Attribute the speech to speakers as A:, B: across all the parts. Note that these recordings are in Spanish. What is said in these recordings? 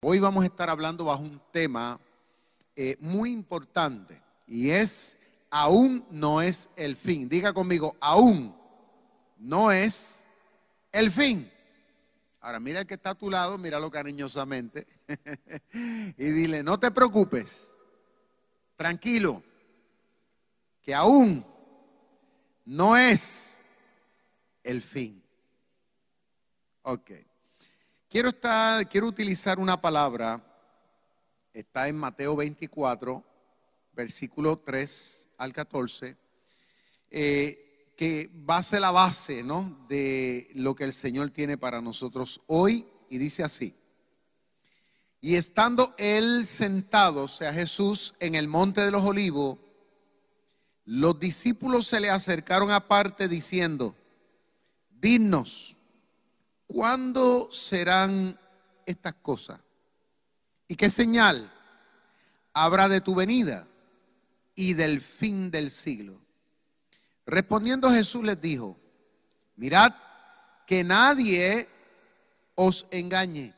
A: Hoy vamos a estar hablando bajo un tema eh, muy importante y es, aún no es el fin. Diga conmigo, aún no es el fin. Ahora mira el que está a tu lado, míralo cariñosamente y dile, no te preocupes, tranquilo, que aún no es el fin. Ok. Quiero, estar, quiero utilizar una palabra, está en Mateo 24, versículo 3 al 14, eh, que va a ser la base ¿no? de lo que el Señor tiene para nosotros hoy, y dice así. Y estando él sentado, sea, Jesús, en el monte de los olivos, los discípulos se le acercaron aparte diciendo, dinos, ¿cuándo serán estas cosas? ¿Y qué señal habrá de tu venida y del fin del siglo? Respondiendo Jesús les dijo, mirad que nadie os engañe,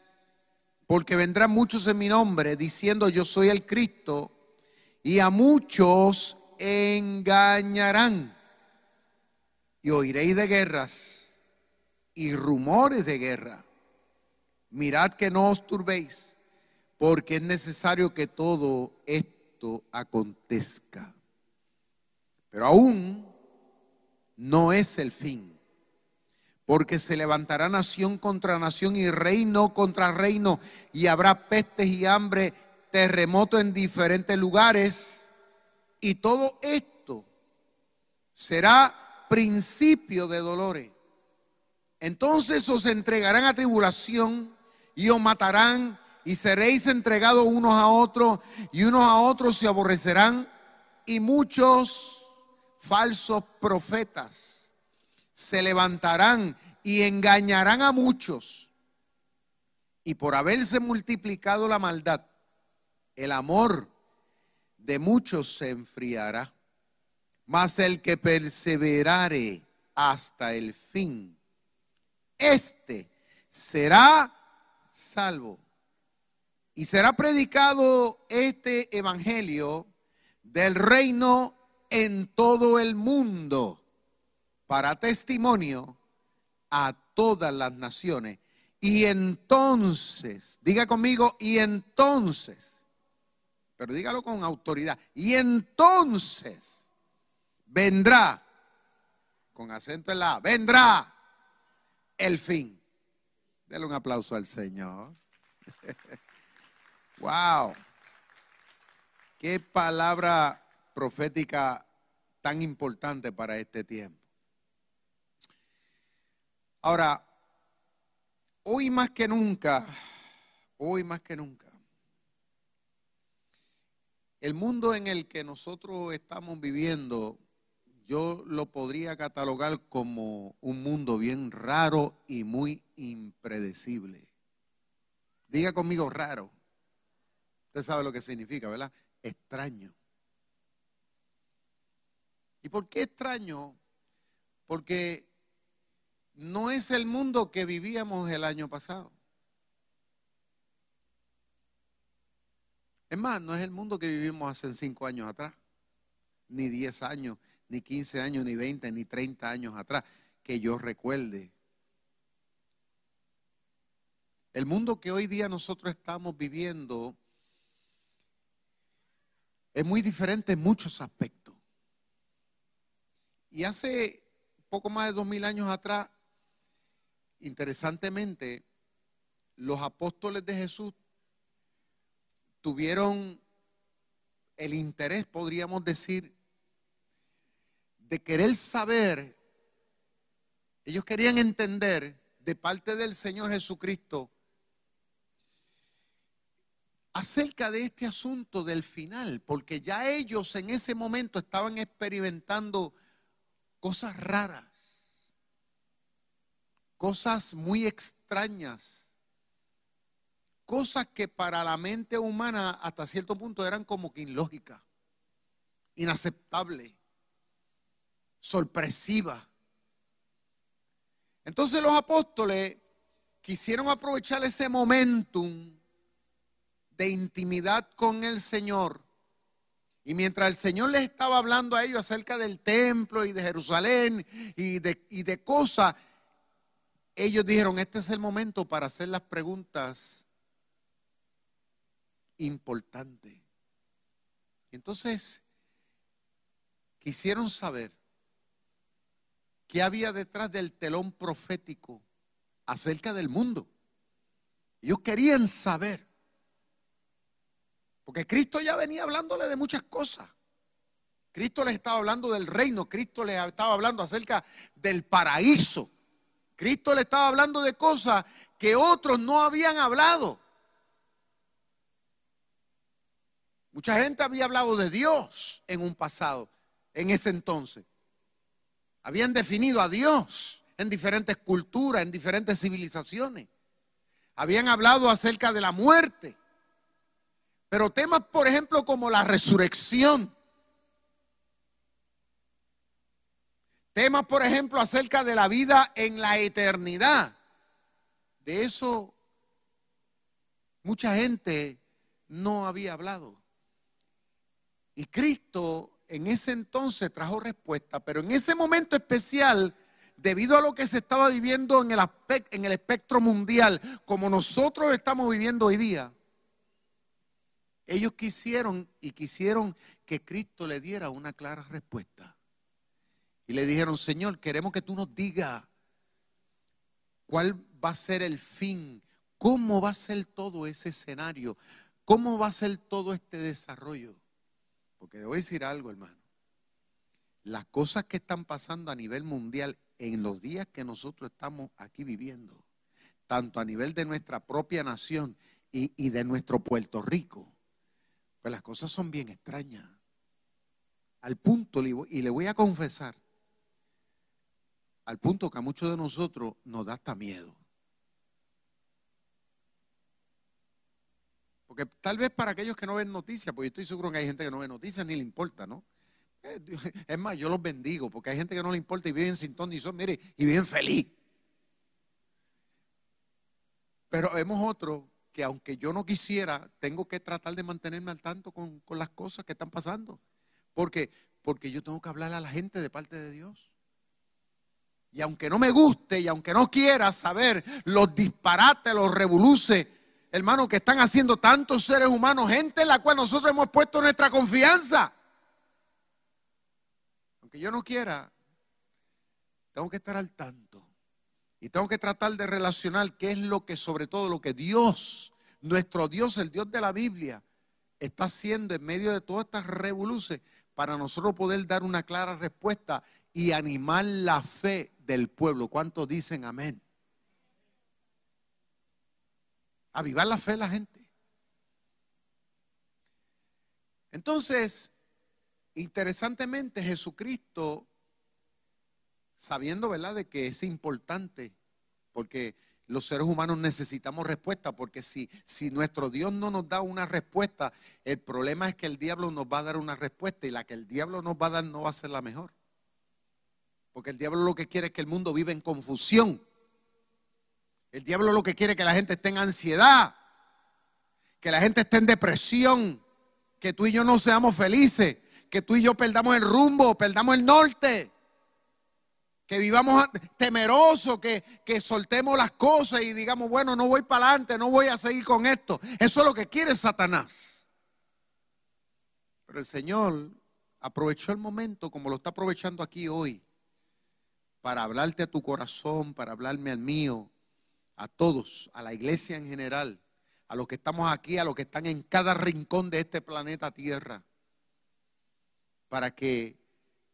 A: porque vendrán muchos en mi nombre diciendo yo soy el Cristo, y a muchos engañarán. Y oiréis de guerras y rumores de guerra. Mirad que no os turbéis, porque es necesario que todo esto acontezca. Pero aún no es el fin, porque se levantará nación contra nación y reino contra reino, y habrá pestes y hambre, terremoto en diferentes lugares, y todo esto será principio de dolores. Entonces os entregarán a tribulación y os matarán y seréis entregados unos a otros y unos a otros se aborrecerán y muchos falsos profetas se levantarán y engañarán a muchos. Y por haberse multiplicado la maldad, el amor de muchos se enfriará. Mas el que perseverare hasta el fin, este será salvo. Y será predicado este evangelio del reino en todo el mundo para testimonio a todas las naciones. Y entonces, diga conmigo, y entonces, pero dígalo con autoridad, y entonces vendrá, con acento en la, vendrá el fin. Dele un aplauso al Señor. wow. Qué palabra profética tan importante para este tiempo. Ahora, hoy más que nunca, hoy más que nunca, el mundo en el que nosotros estamos viviendo yo lo podría catalogar como un mundo bien raro y muy impredecible. Diga conmigo raro. Usted sabe lo que significa, ¿verdad? Extraño. ¿Y por qué extraño? Porque no es el mundo que vivíamos el año pasado. Es más, no es el mundo que vivimos hace cinco años atrás, ni diez años, ni 15 años, ni 20, ni 30 años atrás, que yo recuerde. El mundo que hoy día nosotros estamos viviendo es muy diferente en muchos aspectos. Y hace poco más de dos mil años atrás, interesantemente, los apóstoles de Jesús tuvieron el interés, podríamos decir, de querer saber, ellos querían entender de parte del Señor Jesucristo acerca de este asunto del final, porque ya ellos en ese momento estaban experimentando cosas raras, cosas muy extrañas, cosas que para la mente humana hasta cierto punto eran como que ilógicas, inaceptables, sorpresivas. Entonces los apóstoles quisieron aprovechar ese momentum de intimidad con el Señor. Y mientras el Señor les estaba hablando a ellos acerca del templo y de Jerusalén y de, y de cosas, ellos dijeron, este es el momento para hacer las preguntas importantes. Entonces, quisieron saber qué había detrás del telón profético acerca del mundo. Ellos querían saber. Porque Cristo ya venía hablándole de muchas cosas. Cristo les estaba hablando del reino, Cristo les estaba hablando acerca del paraíso. Cristo le estaba hablando de cosas que otros no habían hablado. Mucha gente había hablado de Dios en un pasado, en ese entonces. Habían definido a Dios en diferentes culturas, en diferentes civilizaciones. Habían hablado acerca de la muerte. Pero temas, por ejemplo, como la resurrección. Temas, por ejemplo, acerca de la vida en la eternidad. De eso mucha gente no había hablado. Y Cristo en ese entonces trajo respuesta, pero en ese momento especial, debido a lo que se estaba viviendo en el, espectro mundial, como nosotros estamos viviendo hoy día, ellos quisieron y quisieron que Cristo le diera una clara respuesta. Y le dijeron, Señor, queremos que tú nos digas cuál va a ser el fin, cómo va a ser todo ese escenario, cómo va a ser todo este desarrollo. Porque debo decir algo, hermano. Las cosas que están pasando a nivel mundial en los días que nosotros estamos aquí viviendo, tanto a nivel de nuestra propia nación y, y de nuestro Puerto Rico, pues las cosas son bien extrañas. Al punto, y le voy a confesar, al punto que a muchos de nosotros nos da hasta miedo. Porque tal vez para aquellos que no ven noticias, porque yo estoy seguro que hay gente que no ve noticias ni le importa, ¿no? Eh, es más, yo los bendigo, porque hay gente que no le importa y viven sin ton y son, mire, y viven feliz. Pero vemos otros que aunque yo no quisiera, tengo que tratar de mantenerme al tanto con, las cosas que están pasando. Porque, porque yo tengo que hablar a la gente de parte de Dios. Y aunque no me guste y aunque no quiera saber los disparates, los revoluces, hermano, que están haciendo tantos seres humanos, gente en la cual nosotros hemos puesto nuestra confianza. Aunque yo no quiera, tengo que estar al tanto. Y tengo que tratar de relacionar qué es lo que, sobre todo lo que Dios, nuestro Dios, el Dios de la Biblia, está haciendo en medio de todas estas revoluciones para nosotros poder dar una clara respuesta y animar la fe del pueblo. ¿Cuántos dicen amén? Avivar la fe de la gente. Entonces, interesantemente, Jesucristo sabiendo, ¿verdad?, de que es importante, porque los seres humanos necesitamos respuesta, porque si, si nuestro Dios no nos da una respuesta, el problema es que el diablo nos va a dar una respuesta y la que el diablo nos va a dar no va a ser la mejor. Porque el diablo lo que quiere es que el mundo viva en confusión. El diablo lo que quiere es que la gente esté en ansiedad, que la gente esté en depresión, que tú y yo no seamos felices, que tú y yo perdamos el rumbo, perdamos el norte que vivamos temerosos, que, que soltemos las cosas y digamos, bueno, no voy para adelante, no voy a seguir con esto. Eso es lo que quiere Satanás. Pero el Señor aprovechó el momento como lo está aprovechando aquí hoy para hablarte a tu corazón, para hablarme al mío, a todos, a la iglesia en general, a los que estamos aquí, a los que están en cada rincón de este planeta Tierra, para que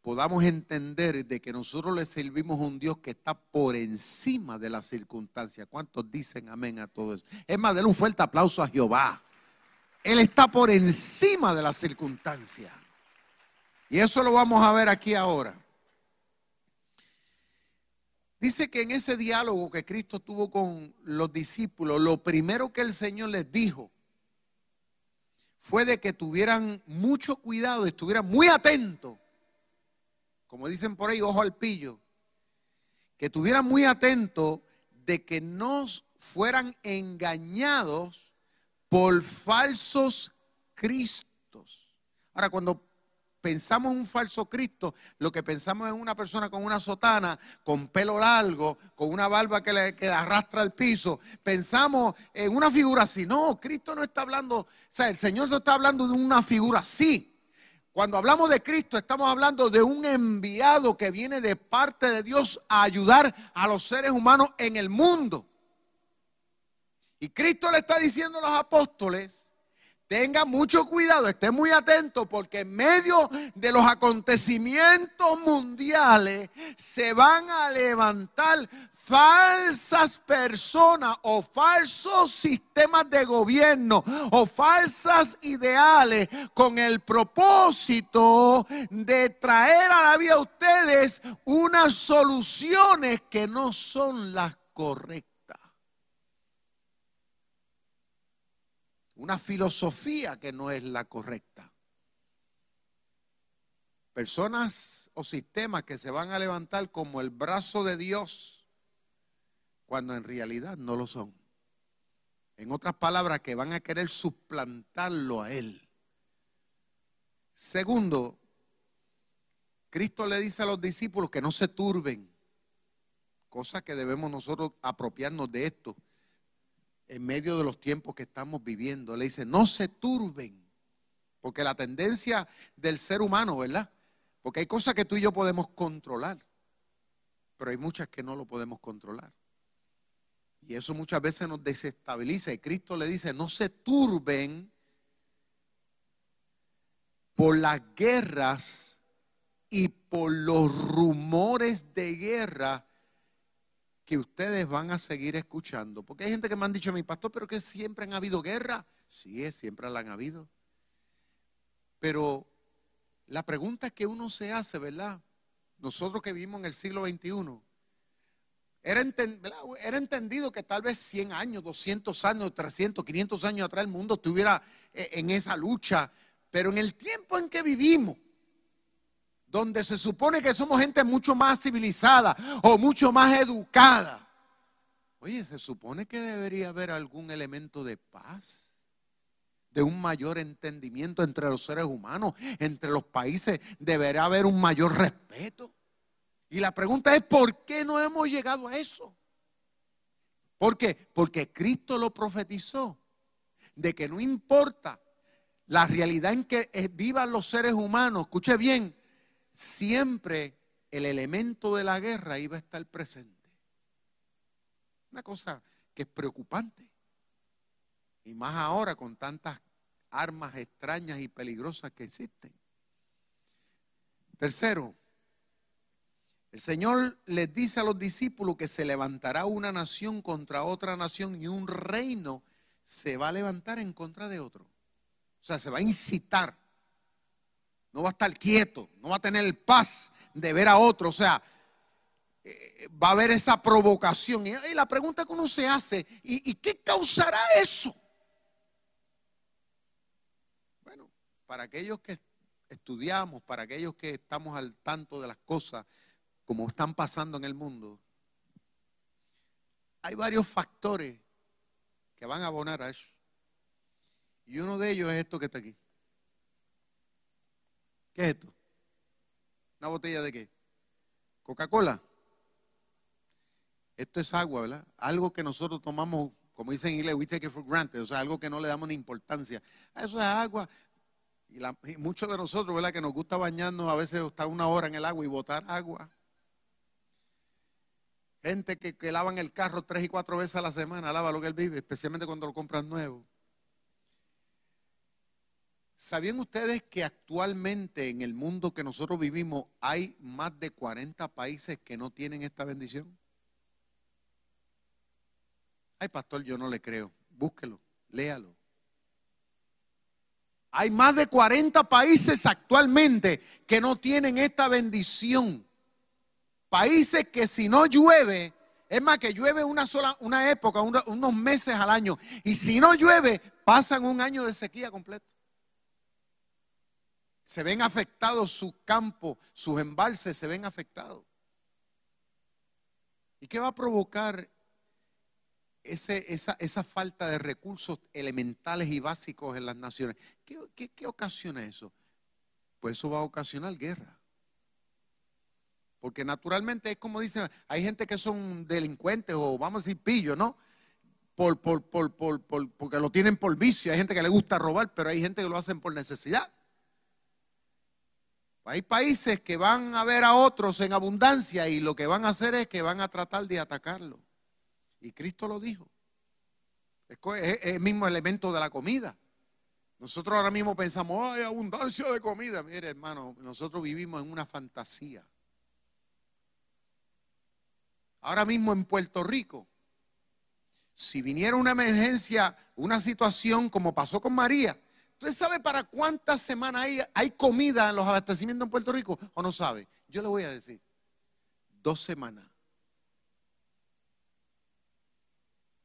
A: podamos entender de que nosotros le servimos a un Dios que está por encima de las circunstancias. ¿Cuántos dicen amén a todo eso? Es más, denle un fuerte aplauso a Jehová. Él está por encima de las circunstancias. Y eso lo vamos a ver aquí ahora. Dice que en ese diálogo que Cristo tuvo con los discípulos, lo primero que el Señor les dijo fue de que tuvieran mucho cuidado, estuvieran muy atentos como dicen por ahí, ojo al pillo, que estuvieran muy atentos de que no fueran engañados por falsos cristos. Ahora, cuando pensamos en un falso Cristo, lo que pensamos es una persona con una sotana, con pelo largo, con una barba que le, que arrastra al piso. Pensamos en una figura así. No, Cristo no está hablando, o sea, el Señor no está hablando de una figura así. Cuando hablamos de Cristo, estamos hablando de un enviado que viene de parte de Dios a ayudar a los seres humanos en el mundo. Y Cristo le está diciendo a los apóstoles, tengan mucho cuidado, estén muy atentos, porque en medio de los acontecimientos mundiales se van a levantar falsas personas o falsos sistemas de gobierno o falsas ideales con el propósito de traer a la vida a ustedes unas soluciones que no son las correctas. Una filosofía que no es la correcta. Personas o sistemas que se van a levantar como el brazo de Dios cuando en realidad no lo son. En otras palabras, que van a querer suplantarlo a Él. Segundo, Cristo le dice a los discípulos que no se turben, cosa que debemos nosotros apropiarnos de esto en medio de los tiempos que estamos viviendo. Le dice, no se turben, porque la tendencia del ser humano, ¿verdad? Porque hay cosas que tú y yo podemos controlar, pero hay muchas que no lo podemos controlar. Y eso muchas veces nos desestabiliza. Y Cristo le dice, no se turben por las guerras y por los rumores de guerra que ustedes van a seguir escuchando. Porque hay gente que me han dicho mi pastor, pero que siempre han habido guerra. Sí, siempre la han habido. Pero la pregunta que uno se hace, ¿verdad? Nosotros que vivimos en el siglo XXI, era, entendido que tal vez 100 años, 200 años, 300, 500 años atrás el mundo estuviera eh, en esa lucha. Pero en el tiempo en que vivimos, donde se supone que somos gente mucho más civilizada o mucho más educada, oye, se supone que debería haber algún elemento de paz de un mayor entendimiento entre los seres humanos, entre los países, deberá haber un mayor respeto. Y la pregunta es, ¿por qué no hemos llegado a eso? ¿Por qué? Porque Cristo lo profetizó, de que no importa la realidad en que vivan los seres humanos, escuche bien, siempre el elemento de la guerra iba a estar presente. Una cosa que es preocupante. Y más ahora con tantas armas extrañas y peligrosas que existen. Tercero, el Señor les dice a los discípulos que se levantará una nación contra otra nación y un reino se va a levantar en contra de otro. O sea, se va a incitar. No va a estar quieto, no va a tener paz de ver a otro. O sea, eh, va a haber esa provocación. Y, la pregunta que uno se hace, ¿y, ¿y qué causará eso? Bueno, para aquellos que estudiamos, para aquellos que estamos al tanto de las cosas, como están pasando en el mundo, hay varios factores que van a abonar a eso. Y uno de ellos es esto que está aquí. ¿Qué es esto? ¿Una botella de qué? Coca-Cola. Esto es agua, ¿verdad? Algo que nosotros tomamos, como dicen en inglés, we take it for granted, o sea, algo que no le damos ni importancia. Eso es agua. Y, muchos de nosotros, ¿verdad? Que nos gusta bañarnos, a veces estar una hora en el agua y botar agua. Gente que, que, lavan el carro tres y cuatro veces a la semana, lava lo que él vive, especialmente cuando lo compran nuevo. ¿Sabían ustedes que actualmente en el mundo que nosotros vivimos hay más de 40 países que no tienen esta bendición? Ay, pastor, yo no le creo. Búsquelo, léalo. Hay más de 40 países actualmente que no tienen esta bendición. Países que si no llueve, es más que llueve una sola una época, unos meses al año, y si no llueve, pasan un año de sequía completo se ven afectados sus campos, sus embalses se ven afectados. ¿Y qué va a provocar esa, falta de recursos elementales y básicos en las naciones? ¿Qué, ocasiona eso? Pues eso va a ocasionar guerra. Porque naturalmente es como dicen, hay gente que son delincuentes o vamos a decir pillos, ¿no? Por, porque lo tienen por vicio, hay gente que le gusta robar, pero hay gente que lo hacen por necesidad. Hay países que van a ver a otros en abundancia y lo que van a hacer es que van a tratar de atacarlo. Y Cristo lo dijo. Es el mismo elemento de la comida. Nosotros ahora mismo pensamos, hay abundancia de comida. Mire, hermano, nosotros vivimos en una fantasía. Ahora mismo en Puerto Rico, si viniera una emergencia, una situación como pasó con María, ¿Usted sabe para cuántas semanas hay, comida en los abastecimientos en Puerto Rico o no sabe? Yo le voy a decir, dos semanas.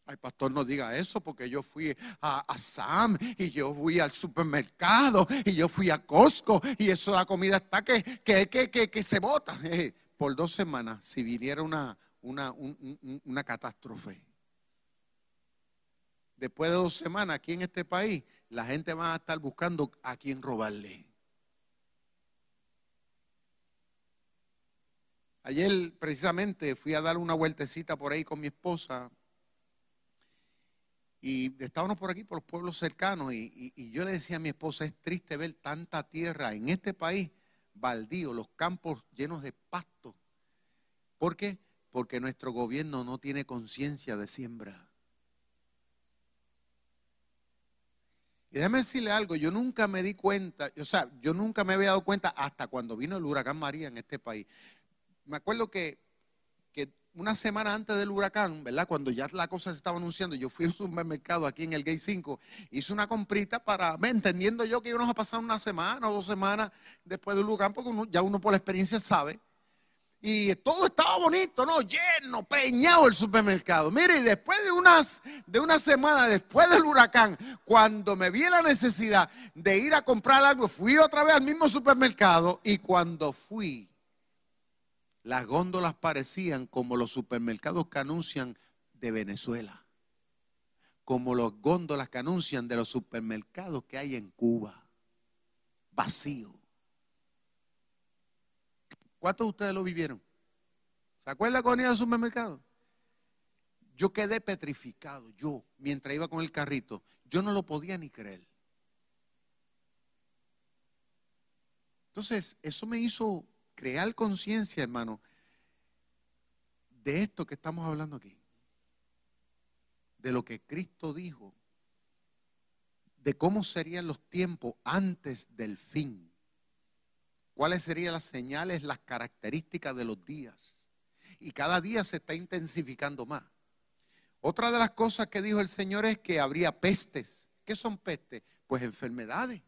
A: Ay, pastor, no diga eso porque yo fui a, Sam y yo fui al supermercado y yo fui a Costco y eso la comida está que, que, que, que, se bota. Por dos semanas, si viniera una, una, una catástrofe. Después de dos semanas aquí en este país, la gente va a estar buscando a quién robarle. Ayer precisamente fui a dar una vueltecita por ahí con mi esposa y estábamos por aquí, por los pueblos cercanos, y, y, yo le decía a mi esposa, es triste ver tanta tierra en este país baldío, los campos llenos de pasto. ¿Por qué? Porque nuestro gobierno no tiene conciencia de siembra. Y déjame decirle algo, yo nunca me di cuenta, o sea, yo nunca me había dado cuenta hasta cuando vino el huracán María en este país. Me acuerdo que, una semana antes del huracán, ¿verdad? Cuando ya la cosa se estaba anunciando, yo fui a un supermercado aquí en el Gate 5, hice una comprita para, entendiendo yo que íbamos a pasar una semana o dos semanas después del huracán, porque ya uno por la experiencia sabe y todo estaba bonito, ¿no? Lleno, peñado el supermercado. Mire, y después de unas de una semana después del huracán, cuando me vi la necesidad de ir a comprar algo, fui otra vez al mismo supermercado y cuando fui las góndolas parecían como los supermercados que anuncian de Venezuela, como los góndolas que anuncian de los supermercados que hay en Cuba, vacío. ¿Cuántos de ustedes lo vivieron? ¿Se acuerdan cuando iba al supermercado? Yo quedé petrificado, yo, mientras iba con el carrito, yo no lo podía ni creer. Entonces, eso me hizo crear conciencia, hermano, de esto que estamos hablando aquí. De lo que Cristo dijo, de cómo serían los tiempos antes del fin cuáles serían las señales, las características de los días. Y cada día se está intensificando más. Otra de las cosas que dijo el Señor es que habría pestes. ¿Qué son pestes? Pues enfermedades.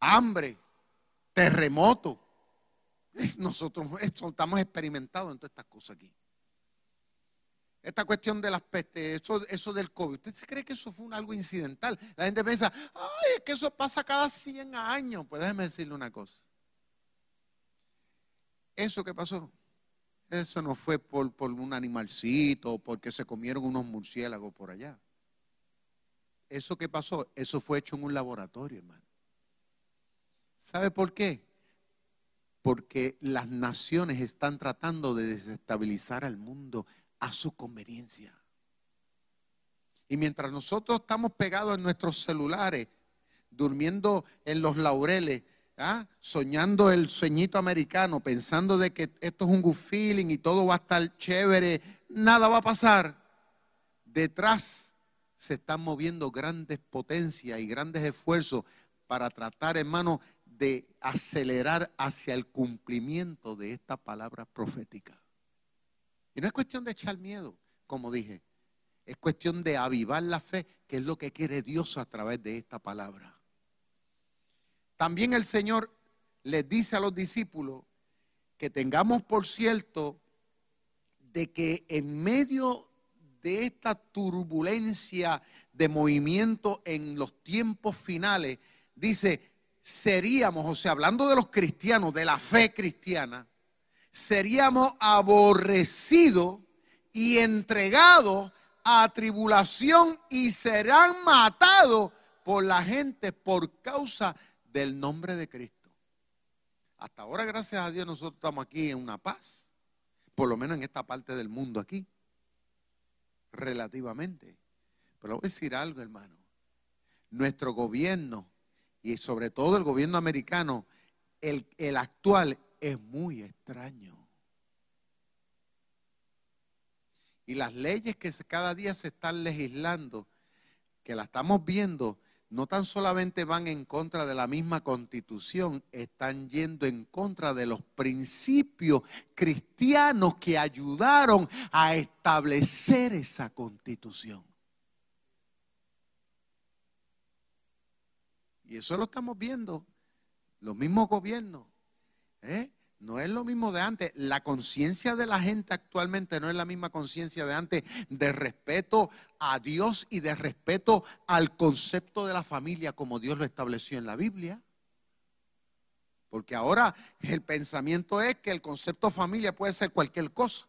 A: Hambre, terremoto. Nosotros estamos experimentados en todas estas cosas aquí esta cuestión de las pestes, eso, eso del COVID. ¿Usted se cree que eso fue algo incidental? La gente piensa, ay, es que eso pasa cada 100 años. Pues déjeme decirle una cosa. Eso que pasó, eso no fue por, por un animalcito, porque se comieron unos murciélagos por allá. Eso que pasó, eso fue hecho en un laboratorio, hermano. ¿Sabe por qué? Porque las naciones están tratando de desestabilizar al mundo a su conveniencia. Y mientras nosotros estamos pegados en nuestros celulares, durmiendo en los laureles, ¿ah? soñando el sueñito americano, pensando de que esto es un good feeling y todo va a estar chévere, nada va a pasar. Detrás se están moviendo grandes potencias y grandes esfuerzos para tratar, hermano, de acelerar hacia el cumplimiento de esta palabra profética. Y no es cuestión de echar miedo, como dije, es cuestión de avivar la fe, que es lo que quiere Dios a través de esta palabra. También el Señor les dice a los discípulos que tengamos por cierto de que en medio de esta turbulencia de movimiento en los tiempos finales, dice, seríamos, o sea, hablando de los cristianos, de la fe cristiana, seríamos aborrecidos y entregados a tribulación y serán matados por la gente por causa del nombre de Cristo. Hasta ahora, gracias a Dios, nosotros estamos aquí en una paz, por lo menos en esta parte del mundo aquí, relativamente. Pero voy a decir algo, hermano. Nuestro gobierno y sobre todo el gobierno americano, el, el actual, es muy extraño. Y las leyes que cada día se están legislando, que la estamos viendo, no tan solamente van en contra de la misma constitución, están yendo en contra de los principios cristianos que ayudaron a establecer esa constitución. Y eso lo estamos viendo, los mismos gobiernos. ¿Eh? No es lo mismo de antes. La conciencia de la gente actualmente no es la misma conciencia de antes de respeto a Dios y de respeto al concepto de la familia como Dios lo estableció en la Biblia. Porque ahora el pensamiento es que el concepto familia puede ser cualquier cosa.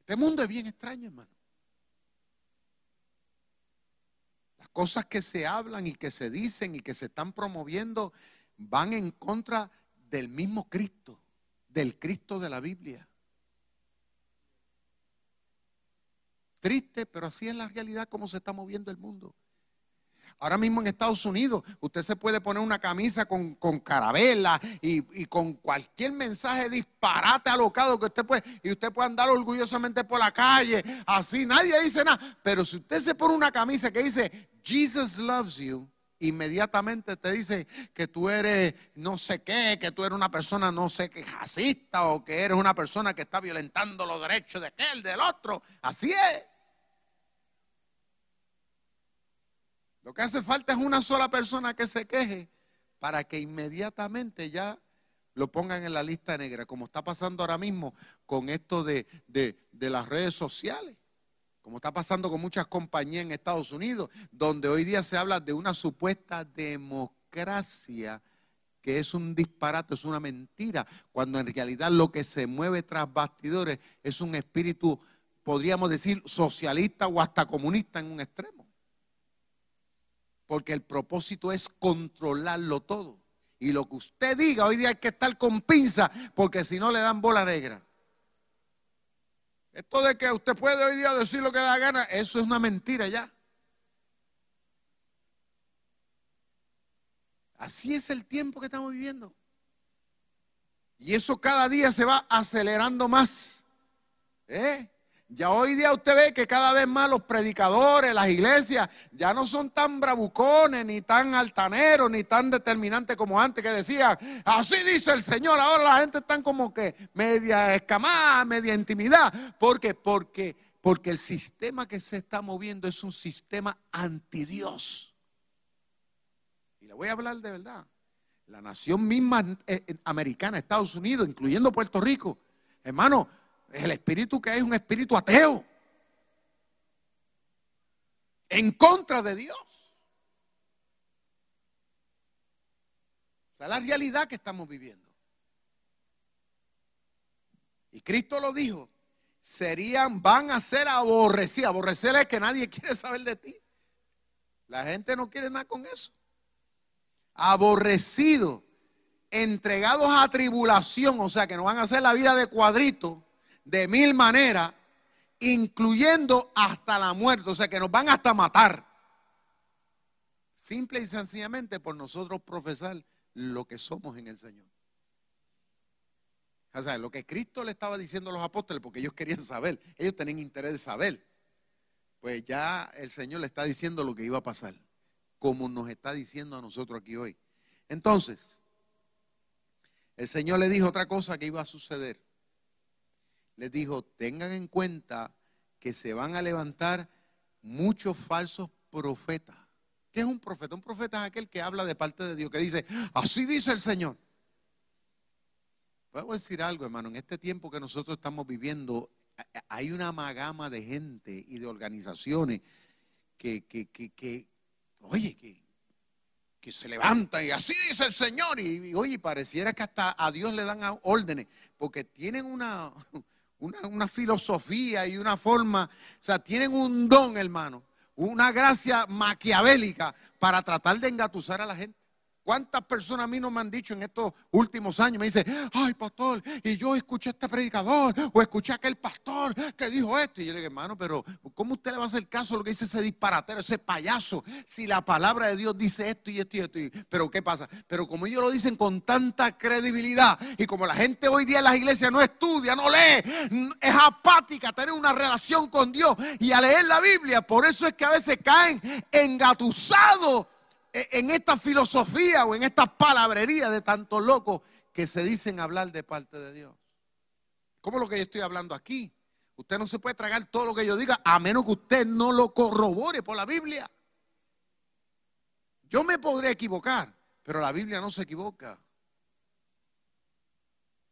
A: Este mundo es bien extraño, hermano. Las cosas que se hablan y que se dicen y que se están promoviendo van en contra del mismo Cristo, del Cristo de la Biblia. Triste, pero así es la realidad como se está moviendo el mundo. Ahora mismo en Estados Unidos, usted se puede poner una camisa con, carabela y, y, con cualquier mensaje disparate alocado que usted puede, y usted puede andar orgullosamente por la calle, así, nadie dice nada. Pero si usted se pone una camisa que dice, Jesus loves you, inmediatamente te dice que tú eres no sé qué, que tú eres una persona no sé qué racista o que eres una persona que está violentando los derechos de aquel, del otro. Así es. Lo que hace falta es una sola persona que se queje para que inmediatamente ya lo pongan en la lista negra, como está pasando ahora mismo con esto de, de las redes sociales como está pasando con muchas compañías en Estados Unidos, donde hoy día se habla de una supuesta democracia que es un disparate, es una mentira, cuando en realidad lo que se mueve tras bastidores es un espíritu, podríamos decir, socialista o hasta comunista en un extremo. Porque el propósito es controlarlo todo. Y lo que usted diga, hoy día hay que estar con pinza, porque si no le dan bola negra. Esto de que usted puede hoy día decir lo que da gana, eso es una mentira ya. Así es el tiempo que estamos viviendo. Y eso cada día se va acelerando más. ¿Eh? Ya hoy día usted ve que cada vez más los predicadores, las iglesias, ya no son tan bravucones, ni tan altaneros, ni tan determinantes como antes que decían, así dice el Señor. Ahora la gente está como que media escamada, media intimidad. ¿Por qué? Porque, porque el sistema que se está moviendo es un sistema anti-Dios. Y le voy a hablar de verdad. La nación misma eh, eh, americana, Estados Unidos, incluyendo Puerto Rico, hermano, el espíritu que hay es un espíritu ateo. En contra de Dios. Esa es la realidad que estamos viviendo. Y Cristo lo dijo, serían, van a ser aborrecidos. Aborrecer es que nadie quiere saber de ti. La gente no quiere nada con eso. Aborrecidos, entregados a tribulación, o sea que no van a hacer la vida de cuadrito de mil maneras, incluyendo hasta la muerte, o sea que nos van hasta matar. Simple y sencillamente por nosotros profesar lo que somos en el Señor. O sea, lo que Cristo le estaba diciendo a los apóstoles, porque ellos querían saber, ellos tenían interés de saber. Pues ya el Señor le está diciendo lo que iba a pasar, como nos está diciendo a nosotros aquí hoy. Entonces, el Señor le dijo otra cosa que iba a suceder. Les dijo, tengan en cuenta que se van a levantar muchos falsos profetas. ¿Qué es un profeta? Un profeta es aquel que habla de parte de Dios, que dice, así dice el Señor. Puedo decir algo, hermano, en este tiempo que nosotros estamos viviendo, hay una amagama de gente y de organizaciones que, que, que, que oye, que, se levantan y así dice el Señor. Y, oye, pareciera que hasta a Dios le dan órdenes, porque tienen una, una, una filosofía y una forma, o sea, tienen un don, hermano, una gracia maquiavélica para tratar de engatusar a la gente. ¿Cuántas personas a mí no me han dicho en estos últimos años? Me dicen, ay, pastor, y yo escuché a este predicador o escuché a aquel pastor que dijo esto. Y yo le digo, hermano, pero ¿cómo usted le va a hacer caso a lo que dice ese disparatero, ese payaso? Si la palabra de Dios dice esto y esto y esto. Pero ¿qué pasa? Pero como ellos lo dicen con tanta credibilidad y como la gente hoy día en las iglesias no estudia, no lee, es apática tener una relación con Dios y a leer la Biblia, por eso es que a veces caen engatusados en esta filosofía o en esta palabrería de tantos locos que se dicen hablar de parte de Dios. ¿Cómo lo que yo estoy hablando aquí? Usted no se puede tragar todo lo que yo diga a menos que usted no lo corrobore por la Biblia. Yo me podré equivocar, pero la Biblia no se equivoca.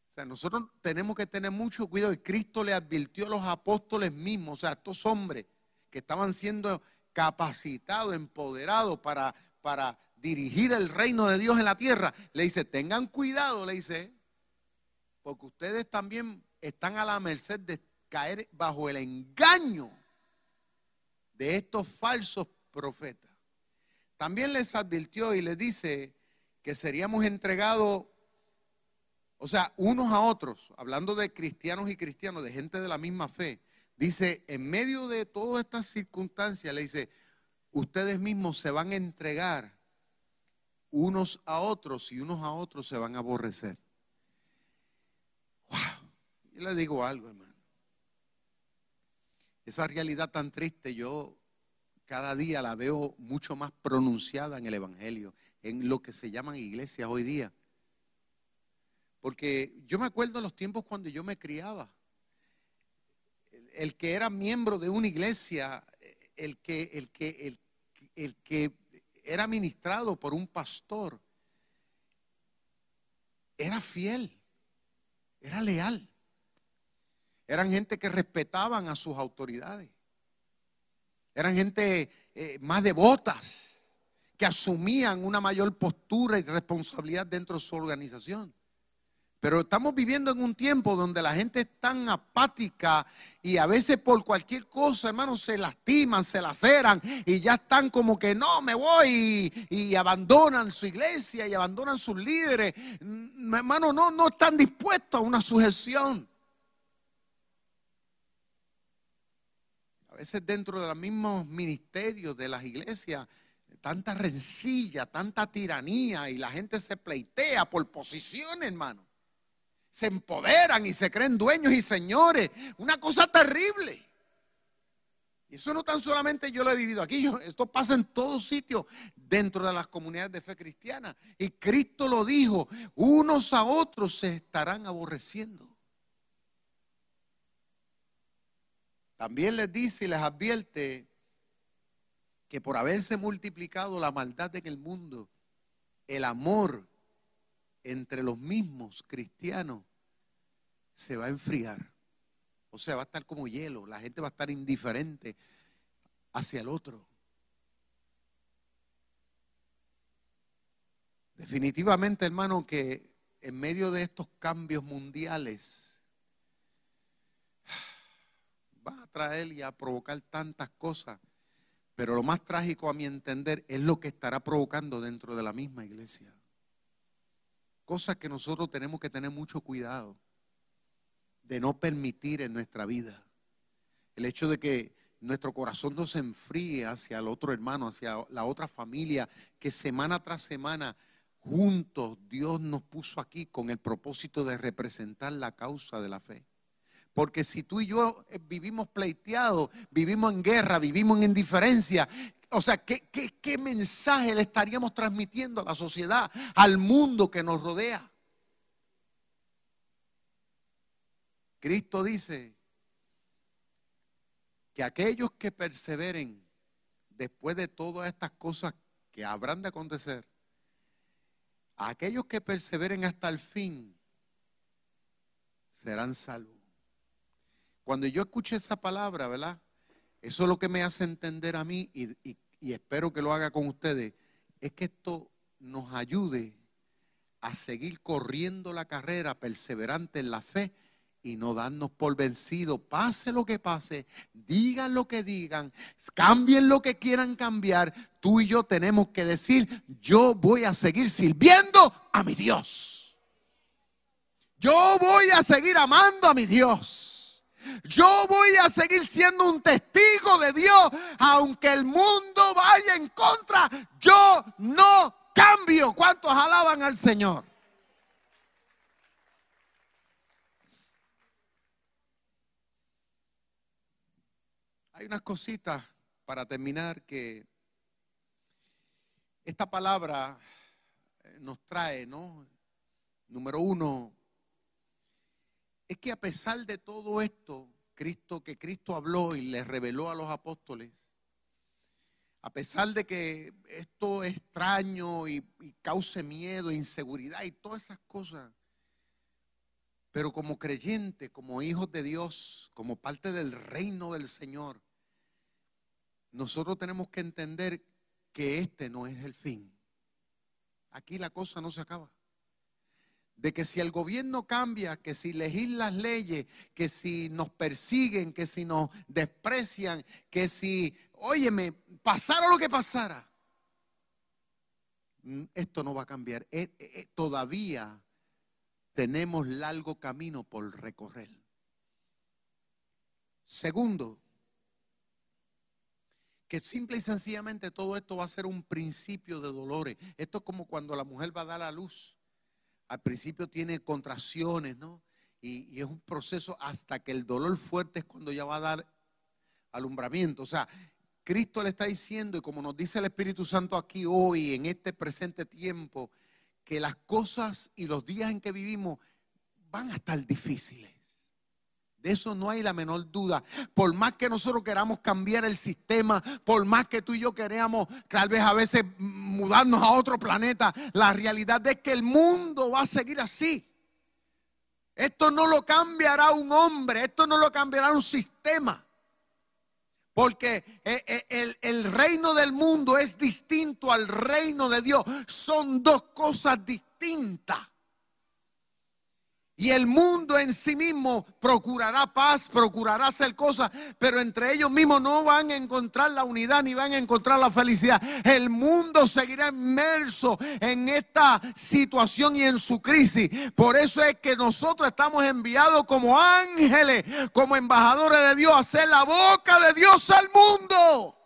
A: O sea, nosotros tenemos que tener mucho cuidado. Y Cristo le advirtió a los apóstoles mismos, o sea, a estos hombres que estaban siendo capacitados, empoderados para para dirigir el reino de Dios en la tierra, le dice, tengan cuidado, le dice, porque ustedes también están a la merced de caer bajo el engaño de estos falsos profetas. También les advirtió y les dice que seríamos entregados, o sea, unos a otros, hablando de cristianos y cristianos, de gente de la misma fe. Dice, en medio de todas estas circunstancias, le dice, ustedes mismos se van a entregar unos a otros y unos a otros se van a aborrecer. Wow. Yo le digo algo, hermano. Esa realidad tan triste yo cada día la veo mucho más pronunciada en el Evangelio, en lo que se llaman iglesias hoy día. Porque yo me acuerdo los tiempos cuando yo me criaba. El, que era miembro de una iglesia, el que, el que, el, el que era ministrado por un pastor era fiel, era leal. Eran gente que respetaban a sus autoridades. Eran gente eh, más devotas, que asumían una mayor postura y responsabilidad dentro de su organización. Pero estamos viviendo en un tiempo donde la gente es tan apática y a veces por cualquier cosa, hermano, se lastiman, se laceran y ya están como que no, me voy y, abandonan su iglesia y abandonan sus líderes. Mm, hermano, no, no están dispuestos a una sujeción. A veces dentro de los mismos ministerios de las iglesias, tanta rencilla, tanta tiranía y la gente se pleitea por posición, hermano se empoderan y se creen dueños y señores. Una cosa terrible. Y eso no tan solamente yo lo he vivido aquí, esto pasa en todos sitios dentro de las comunidades de fe cristiana. Y Cristo lo dijo, unos a otros se estarán aborreciendo. También les dice y les advierte que por haberse multiplicado la maldad en el mundo, el amor entre los mismos cristianos se va a enfriar. O sea, va a estar como hielo. La gente va a estar indiferente hacia el otro. Definitivamente, hermano, que en medio de estos cambios mundiales va a traer y a provocar tantas cosas. Pero lo más trágico a mi entender es lo que estará provocando dentro de la misma iglesia. Cosas que nosotros tenemos que tener mucho cuidado de no permitir en nuestra vida. El hecho de que nuestro corazón no se enfríe hacia el otro hermano, hacia la otra familia, que semana tras semana juntos Dios nos puso aquí con el propósito de representar la causa de la fe. Porque si tú y yo eh, vivimos pleiteados, vivimos en guerra, vivimos en indiferencia, o sea, ¿qué, qué mensaje le estaríamos transmitiendo a la sociedad, al mundo que nos rodea? Cristo dice que aquellos que perseveren después de todas estas cosas que habrán de acontecer, aquellos que perseveren hasta el fin serán salvos. Cuando yo escuché esa palabra, ¿verdad? Eso es lo que me hace entender a mí y, espero que lo haga con ustedes, es que esto nos ayude a seguir corriendo la carrera perseverante en la fe y no darnos por vencido, pase lo que pase, digan lo que digan, cambien lo que quieran cambiar, tú y yo tenemos que decir, yo voy a seguir sirviendo a mi Dios. Yo voy a seguir amando a mi Dios. Yo voy a seguir siendo un testigo de Dios, aunque el mundo vaya en contra, yo no cambio. ¿Cuántos alaban al Señor? Hay unas cositas para terminar que esta palabra eh, nos trae, ¿no? Número uno, es que a pesar de todo esto, Cristo, que Cristo habló y le reveló a los apóstoles, a pesar de que esto es extraño y, y cause miedo, inseguridad y todas esas cosas, pero como creyente, como hijos de Dios, como parte del reino del Señor, nosotros tenemos que entender que este no es el fin. Aquí la cosa no se acaba. De que si el gobierno cambia, que si legislan leyes, que si nos persiguen, que si nos desprecian, que si, óyeme, pasara lo que pasara, mm, esto no va a cambiar. Eh, eh, eh, todavía tenemos largo camino por recorrer. Segundo, que simple y sencillamente todo esto va a ser un principio de dolores. Esto es como cuando la mujer va a dar a luz. Al principio tiene contracciones, ¿no? Y, es un proceso hasta que el dolor fuerte es cuando ya va a dar alumbramiento. O sea, Cristo le está diciendo, y como nos dice el Espíritu Santo aquí hoy, en este presente tiempo, que las cosas y los días en que vivimos van a estar difíciles. De eso no hay la menor duda. Por más que nosotros queramos cambiar el sistema, por más que tú y yo queramos tal vez a veces mudarnos a otro planeta, la realidad es que el mundo va a seguir así. Esto no lo cambiará un hombre, esto no lo cambiará un sistema. Porque eh, eh, el, reino del mundo es distinto al reino de Dios. Son dos cosas distintas. Y el mundo en sí mismo procurará paz, procurará hacer cosas, pero entre ellos mismos no van a encontrar la unidad ni van a encontrar la felicidad. El mundo seguirá inmerso en esta situación y en su crisis. Por eso es que nosotros estamos enviados como ángeles, como embajadores de Dios, a hacer la boca de Dios al mundo.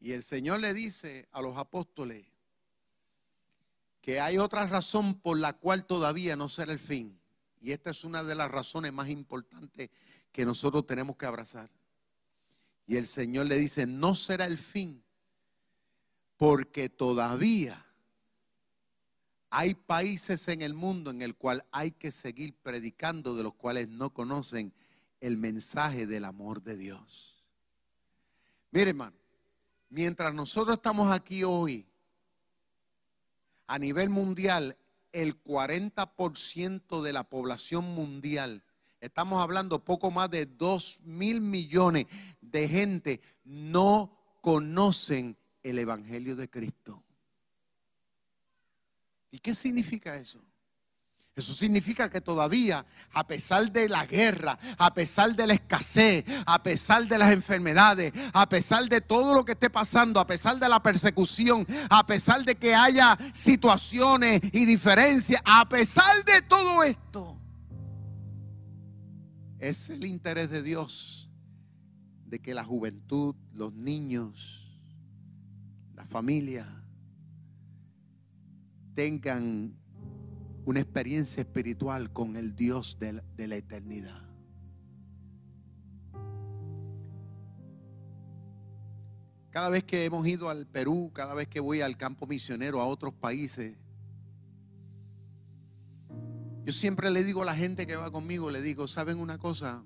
A: Y el Señor le dice a los apóstoles, que hay otra razón por la cual todavía no será el fin. Y esta es una de las razones más importantes que nosotros tenemos que abrazar. Y el Señor le dice, no será el fin, porque todavía hay países en el mundo en el cual hay que seguir predicando, de los cuales no conocen el mensaje del amor de Dios. Mire, hermano, mientras nosotros estamos aquí hoy, a nivel mundial, el 40% de la población mundial, estamos hablando poco más de 2 mil millones de gente, no conocen el Evangelio de Cristo. ¿Y qué significa eso? Eso significa que todavía, a pesar de la guerra, a pesar de la escasez, a pesar de las enfermedades, a pesar de todo lo que esté pasando, a pesar de la persecución, a pesar de que haya situaciones y diferencias, a pesar de todo esto, es el interés de Dios de que la juventud, los niños, la familia tengan una experiencia espiritual con el Dios de la, eternidad. Cada vez que hemos ido al Perú, cada vez que voy al campo misionero a otros países, yo siempre le digo a la gente que va conmigo, le digo, ¿saben una cosa?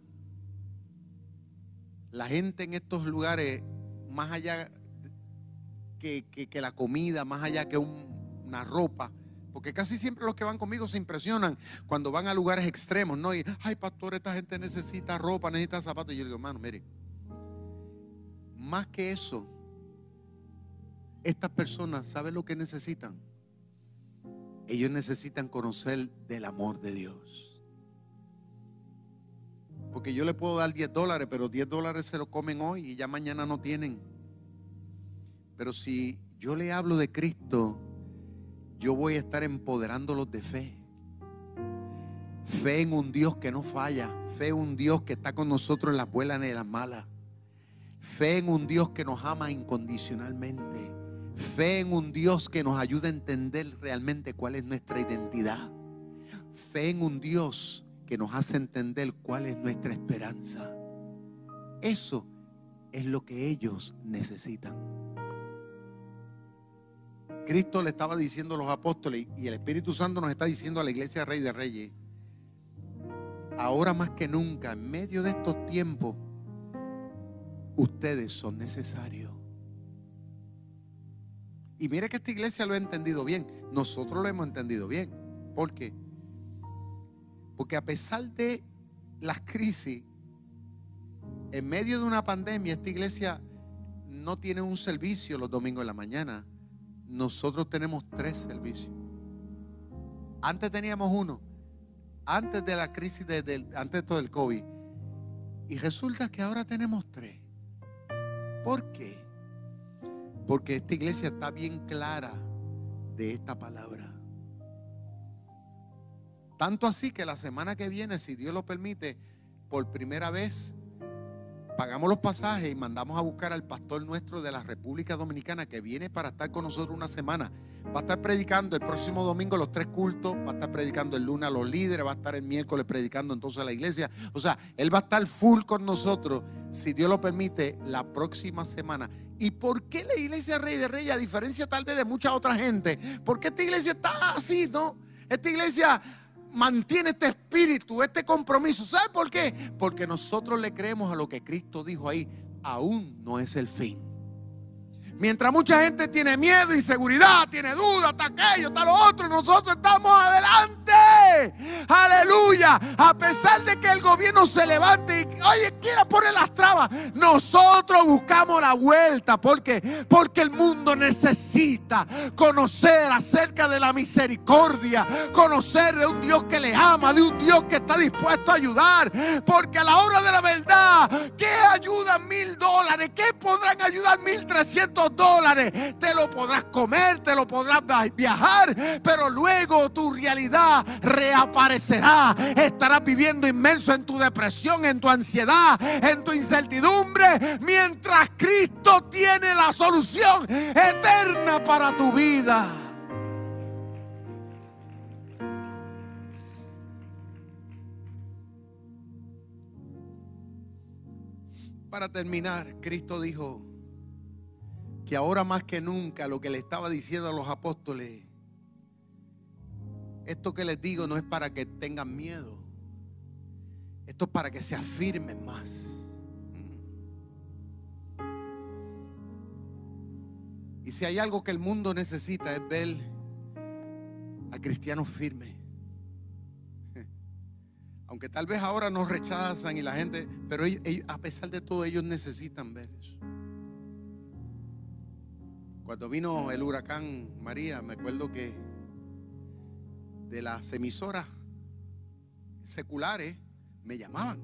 A: La gente en estos lugares, más allá que, la comida, más allá que una ropa, porque casi siempre los que van conmigo se impresionan cuando van a lugares extremos, ¿no? Y, ay, pastor, esta gente necesita ropa, necesita zapatos. Y yo digo, hermano, mire, más que eso, estas personas, ¿saben lo que necesitan? Ellos necesitan conocer del amor de Dios. Porque yo le puedo dar 10 dólares, pero 10 dólares se lo comen hoy y ya mañana no tienen. Pero si yo le hablo de Cristo, yo voy a estar empoderándolos de fe. Fe en un Dios que no falla. Fe en un Dios que está con nosotros en las buenas y en las malas. Fe en un Dios que nos ama incondicionalmente. Fe en un Dios que nos ayuda a entender realmente cuál es nuestra identidad. Fe en un Dios que nos hace entender cuál es nuestra esperanza. Eso es lo que ellos necesitan. Cristo le estaba diciendo a los apóstoles y el Espíritu Santo nos está diciendo a la iglesia Rey de Reyes, ahora más que nunca, en medio de estos tiempos, ustedes son necesarios. Y mire que esta iglesia lo ha entendido bien. Nosotros lo hemos entendido bien. ¿Por qué? Porque a pesar de las crisis, en medio de una pandemia, esta iglesia no tiene un servicio los domingos en la mañana. Nosotros tenemos tres servicios. Antes teníamos uno. Antes de la crisis, antes de todo el COVID. Y resulta que ahora tenemos tres. ¿Por qué? Porque esta iglesia está bien clara de esta palabra. Tanto así que la semana que viene, si Dios lo permite, por primera vez pagamos los pasajes y mandamos a buscar al pastor nuestro de la República Dominicana que viene para estar con nosotros una semana. Va a estar predicando el próximo domingo los tres cultos, va a estar predicando el lunes a los líderes, va a estar el miércoles predicando entonces a la iglesia. O sea, él va a estar full con nosotros, si Dios lo permite, la próxima semana. ¿Y por qué la iglesia Rey de Reyes, a diferencia tal vez de mucha otra gente? ¿Por qué esta iglesia está así, no? Esta iglesia mantiene este espíritu, este compromiso. ¿Sabe por qué? Porque nosotros le creemos a lo que Cristo dijo ahí. Aún no es el fin. Mientras mucha gente tiene miedo, inseguridad, tiene dudas, está aquello, está lo otro, nosotros estamos adelante. Aleluya. A pesar de que el gobierno se levante y, oye, quiera poner las trabas, nosotros buscamos la vuelta. ¿Por qué? Porque el mundo necesita conocer acerca de la misericordia, conocer de un Dios que le ama, de un Dios que está dispuesto a ayudar. Porque a la hora de la verdad, ¿qué ayudan mil dólares? ¿Qué podrán ayudar mil trescientos dólares, te lo podrás comer, te lo podrás viajar, pero luego tu realidad reaparecerá. Estarás viviendo inmenso en tu depresión, en tu ansiedad, en tu incertidumbre, mientras Cristo tiene la solución eterna para tu vida. Para terminar, Cristo dijo, que ahora más que nunca lo que le estaba diciendo a los apóstoles, esto que les digo no es para que tengan miedo, esto es para que se afirmen más. Y si hay algo que el mundo necesita es ver a cristianos firmes. Aunque tal vez ahora nos rechazan y la gente, pero a pesar de todo ellos necesitan ver eso. Cuando vino el huracán María, me acuerdo que de las emisoras seculares me llamaban.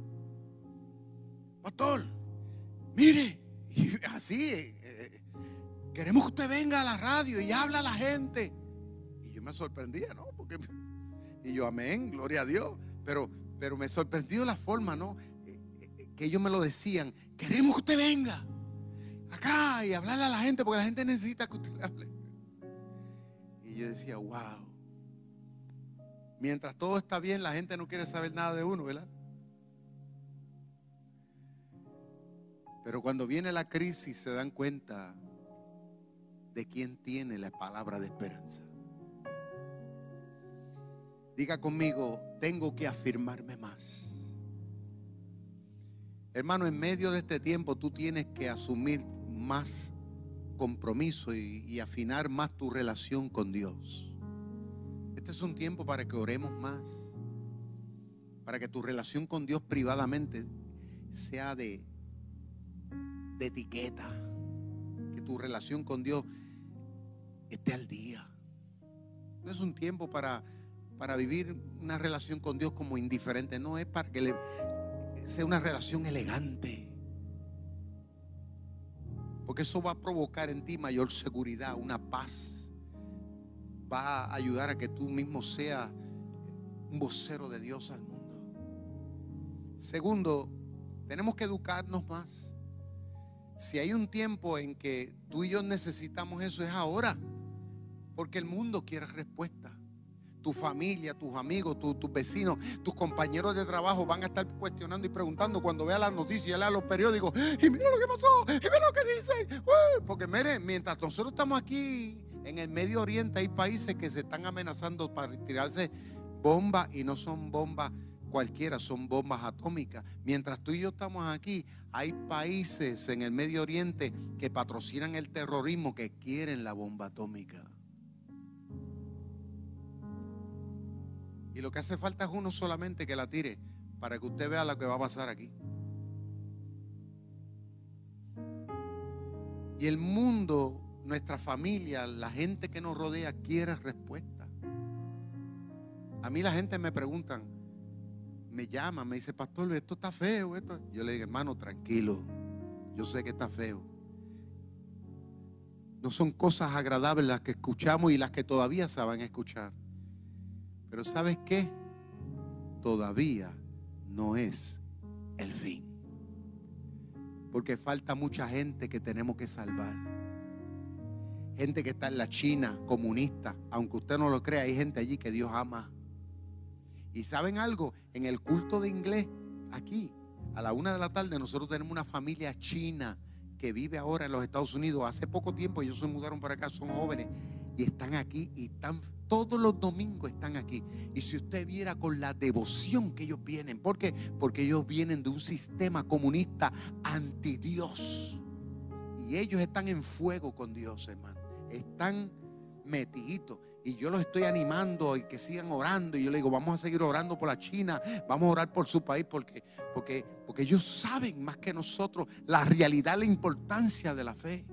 A: Pastor, mire, y así, eh, eh, queremos que usted venga a la radio y habla a la gente. Y yo me sorprendía, ¿no? Porque, y yo, amén, gloria a Dios. Pero, pero me sorprendió la forma, ¿no? Eh, que ellos me lo decían, queremos que usted venga acá y hablarle a la gente porque la gente necesita que usted le hable. Y yo decía, wow. Mientras todo está bien, la gente no quiere saber nada de uno, ¿verdad? Pero cuando viene la crisis se dan cuenta de quién tiene la palabra de esperanza. Diga conmigo, tengo que afirmarme más. Hermano, en medio de este tiempo tú tienes que asumir más compromiso y, afinar más tu relación con Dios. Este es un tiempo para que oremos más, para que tu relación con Dios privadamente sea de, etiqueta, que tu relación con Dios esté al día. No es un tiempo para, para vivir una relación con Dios como indiferente, no es para que sea una relación elegante. Porque eso va a provocar en ti mayor seguridad, una paz. Va a ayudar a que tú mismo seas un vocero de Dios al mundo. Segundo, tenemos que educarnos más. Si hay un tiempo en que tú y yo necesitamos eso, es ahora. Porque el mundo quiere respuesta tu familia, tus amigos, tus vecinos, tus compañeros de trabajo van a estar cuestionando y preguntando cuando vea las noticias, lea los periódicos, y mira lo que pasó, y mira lo que dicen. Porque miren, mientras nosotros estamos aquí en el Medio Oriente, hay países que se están amenazando para tirarse bombas y no son bombas cualquiera, son bombas atómicas. Mientras tú y yo estamos aquí, hay países en el Medio Oriente que patrocinan el terrorismo que quieren la bomba atómica. Y lo que hace falta es uno solamente que la tire para que usted vea lo que va a pasar aquí. Y el mundo, nuestra familia, la gente que nos rodea quiere respuesta. A mí la gente me preguntan, me llama, me dice, pastor, esto está feo. Esto. Yo le digo, hermano, tranquilo. Yo sé que está feo. No son cosas agradables las que escuchamos y las que todavía se van a escuchar. Pero ¿sabes qué? Todavía no es el fin. Porque falta mucha gente que tenemos que salvar. Gente que está en la China comunista, aunque usted no lo crea, hay gente allí que Dios ama. Y saben algo, en el culto de inglés, aquí, a la una de la tarde, nosotros tenemos una familia china que vive ahora en los Estados Unidos. Hace poco tiempo ellos se mudaron para acá, son jóvenes y están aquí y están todos los domingos están aquí. Y si usted viera con la devoción que ellos vienen, ¿por qué? Porque ellos vienen de un sistema comunista anti Dios. Y ellos están en fuego con Dios, hermano. Están metiditos. Y yo los estoy animando y que sigan orando. Y yo le digo, vamos a seguir orando por la China, vamos a orar por su país, porque, porque, porque ellos saben más que nosotros la realidad, la importancia de la fe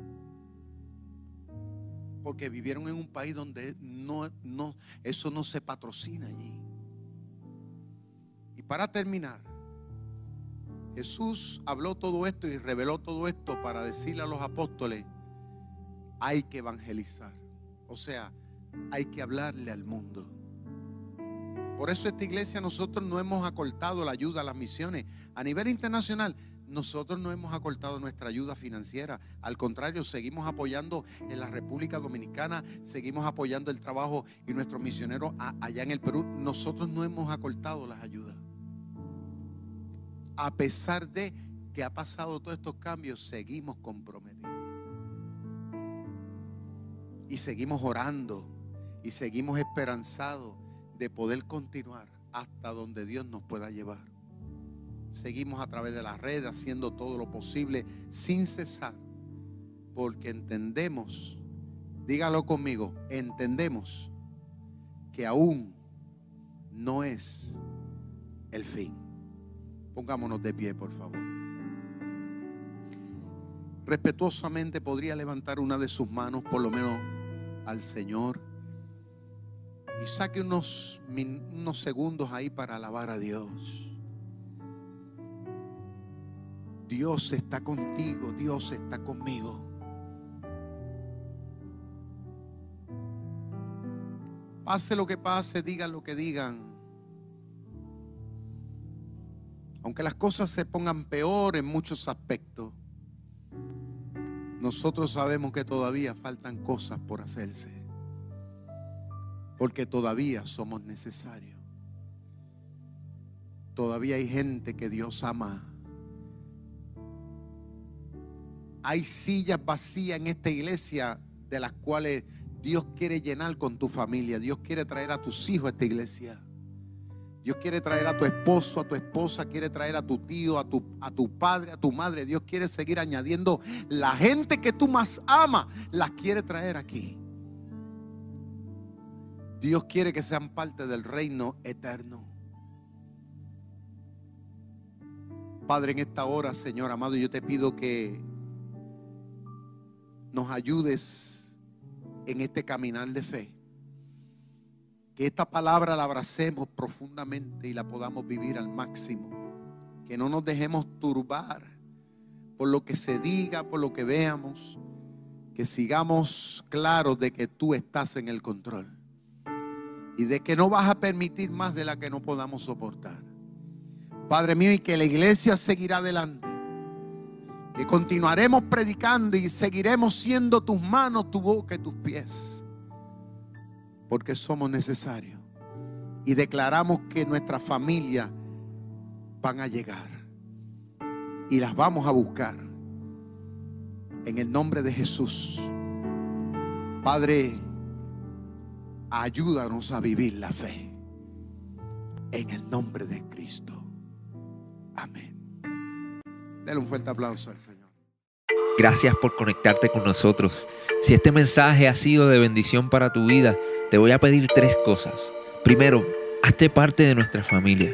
A: porque vivieron en un país donde no, no, eso no se patrocina allí. Y para terminar, Jesús habló todo esto y reveló todo esto para decirle a los apóstoles, hay que evangelizar. O sea, hay que hablarle al mundo. Por eso esta iglesia nosotros no hemos acortado la ayuda a las misiones. A nivel internacional nosotros no hemos acortado nuestra ayuda financiera. Al contrario, seguimos apoyando en la República Dominicana, seguimos apoyando el trabajo y nuestros misioneros allá en el Perú. Nosotros no hemos acortado las ayudas. A pesar de que ha pasado todos estos cambios, seguimos comprometidos. Y seguimos orando y seguimos esperanzados de poder continuar hasta donde Dios nos pueda llevar. Seguimos a través de las redes haciendo todo lo posible sin cesar. Porque entendemos, dígalo conmigo, entendemos que aún no es el fin. Pongámonos de pie, por favor. Respetuosamente podría levantar una de sus manos, por lo menos al Señor, y saque unos, unos segundos ahí para alabar a Dios. Dios está contigo, Dios está conmigo. Pase lo que pase, digan lo que digan. Aunque las cosas se pongan peor en muchos aspectos, nosotros sabemos que todavía faltan cosas por hacerse. Porque todavía somos necesarios. Todavía hay gente que Dios ama. Hay sillas vacías en esta iglesia de las cuales Dios quiere llenar con tu familia. Dios quiere traer a tus hijos a esta iglesia. Dios quiere traer a tu esposo, a tu esposa, quiere traer a tu tío, a tu, a tu padre, a tu madre. Dios quiere seguir añadiendo la gente que tú más amas, las quiere traer aquí. Dios quiere que sean parte del reino eterno. Padre, en esta hora, Señor amado, yo te pido que nos ayudes en este caminar de fe. Que esta palabra la abracemos profundamente y la podamos vivir al máximo. Que no nos dejemos turbar por lo que se diga, por lo que veamos. Que sigamos claros de que tú estás en el control. Y de que no vas a permitir más de la que no podamos soportar. Padre mío, y que la iglesia seguirá adelante. Que continuaremos predicando y seguiremos siendo tus manos, tu boca y tus pies porque somos necesarios. Y declaramos que nuestras familias van a llegar. Y las vamos a buscar. En el nombre de Jesús. Padre, ayúdanos a vivir la fe. En el nombre de Cristo. Amén. Dale un fuerte aplauso al Señor.
B: Gracias por conectarte con nosotros. Si este mensaje ha sido de bendición para tu vida, te voy a pedir tres cosas. Primero, hazte parte de nuestra familia.